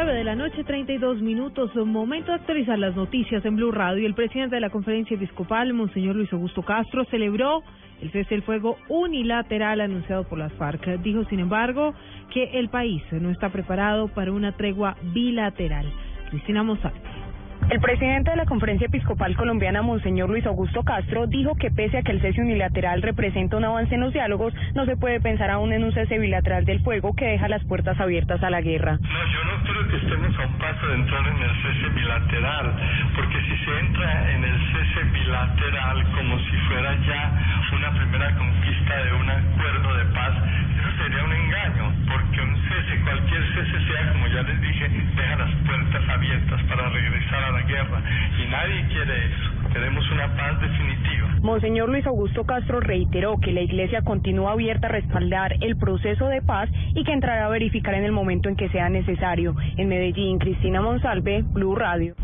9 de la noche, 32 minutos. Momento de actualizar las noticias en Blue Radio. El presidente de la conferencia episcopal, Monseñor Luis Augusto Castro, celebró el cese del fuego unilateral anunciado por las FARC. Dijo, sin embargo, que el país no está preparado para una tregua bilateral. Cristina Monsalve. El presidente de la Conferencia Episcopal Colombiana, Monseñor Luis Augusto Castro, dijo que pese a que el cese unilateral representa un avance en los diálogos, no se puede pensar aún en un cese bilateral del fuego que deja las puertas abiertas a la guerra. No, yo no creo que estemos a un paso de entrar en el cese bilateral, porque si se entra en el cese bilateral como si fuera ya una primera conquista de un acuerdo de paz, eso sería un engaño, porque un cese, cualquier cese sea, como ya les dije, deja las puertas abiertas para regresar a la guerra y nadie quiere eso. Queremos una paz definitiva. Monseñor Luis Augusto Castro reiteró que la Iglesia continúa abierta a respaldar el proceso de paz y que entrará a verificar en el momento en que sea necesario. En Medellín, Cristina Monsalve, Blue Radio.